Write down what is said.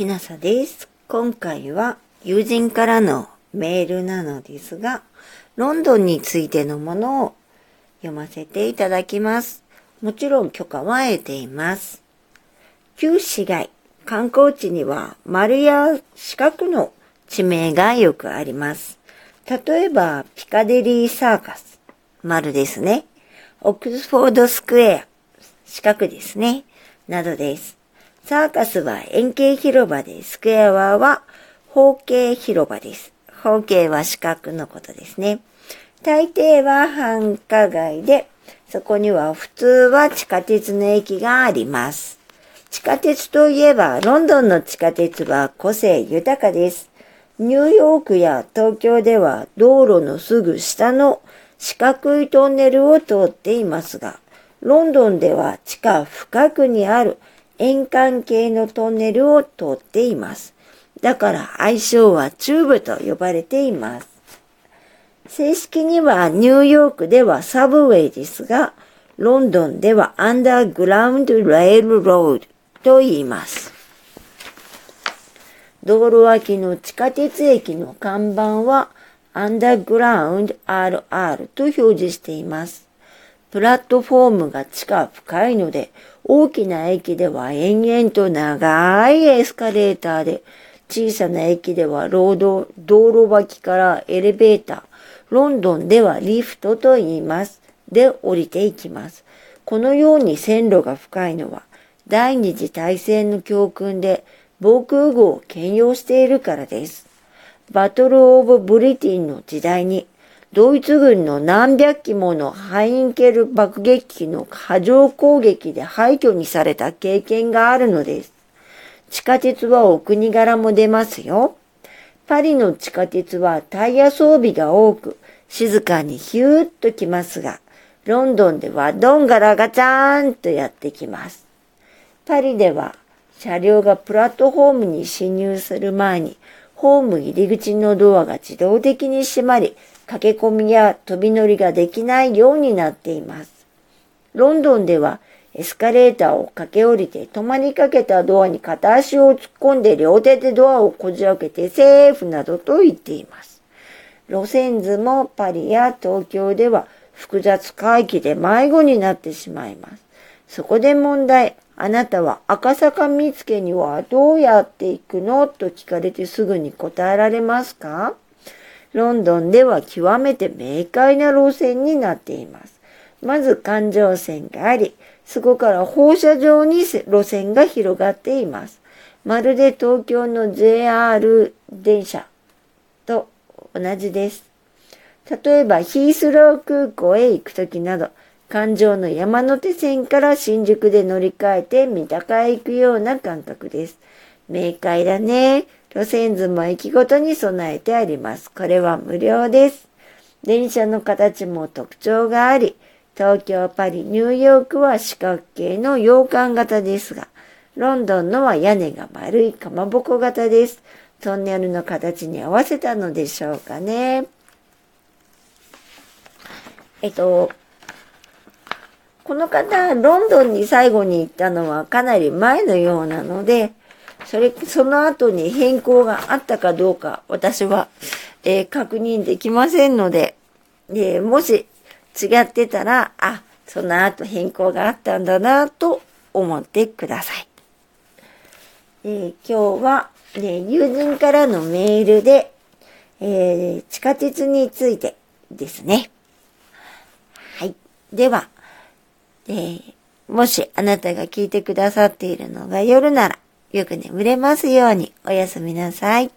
きなさです。今回は友人からのメールなのですが、ロンドンについてのものを読ませていただきます。もちろん許可は得ています。旧市街、観光地には丸や四角の地名がよくあります。例えば、ピカデリーサーカス、丸ですね。オックスフォードスクエア、四角ですね。などです。サーカスは円形広場で、スクエアは方形広場です。方形は四角のことですね。大抵は繁華街で、そこには普通は地下鉄の駅があります。地下鉄といえば、ロンドンの地下鉄は個性豊かです。ニューヨークや東京では道路のすぐ下の四角いトンネルを通っていますが、ロンドンでは地下深くにある円環形のトンネルを通っています。だから愛称はチューブと呼ばれています。正式にはニューヨークではサブウェイですが、ロンドンではアンダーグラウンドレールロードと言います。道路脇の地下鉄駅の看板はアンダーグラウンド RR と表示しています。プラットフォームが地下深いので、大きな駅では延々と長いエスカレーターで、小さな駅ではロード、道路脇からエレベーター、ロンドンではリフトと言います。で降りていきます。このように線路が深いのは、第二次大戦の教訓で防空壕を兼用しているからです。バトル・オブ・ブリティンの時代に、ドイツ軍の何百機ものハインケル爆撃機の波状攻撃で廃墟にされた経験があるのです。地下鉄はお国柄も出ますよ。パリの地下鉄はタイヤ装備が多く、静かにヒューッと来ますが、ロンドンではドンガラガチャーンとやってきます。パリでは車両がプラットフォームに侵入する前に、ホーム入り口のドアが自動的に閉まり、駆け込みや飛び乗りができないようになっています。ロンドンではエスカレーターを駆け下りて止まりかけたドアに片足を突っ込んで両手でドアをこじ開けてセーフなどと言っています。路線図もパリや東京では複雑回帰で迷子になってしまいます。そこで問題。あなたは赤坂見附にはどうやって行くの？と聞かれてすぐに答えられますか？ロンドンでは極めて明快な路線になっています。まず環状線があり、そこから放射状に路線が広がっています。まるで東京の JR 電車と同じです。例えばヒースロー空港へ行くときなど、環状の山手線から新宿で乗り換えて三鷹へ行くような感覚です。明快だね。路線図も駅ごとに備えてあります。これは無料です。電車の形も特徴があり、東京、パリ、ニューヨークは四角形の洋館型ですが、ロンドンのは屋根が丸いかまぼこ型です。トンネルの形に合わせたのでしょうかね。えっと、この方、ロンドンに最後に行ったのはかなり前のようなので、それ、その後に変更があったかどうか、私は、えー、確認できませんので、えー、もし違ってたら、あ、その後変更があったんだなと思ってください。えー、今日は、ね、友人からのメールで、えー、地下鉄についてですね。はい。では、えー、もしあなたが聞いてくださっているのが夜なら、よく眠れますようにおやすみなさい。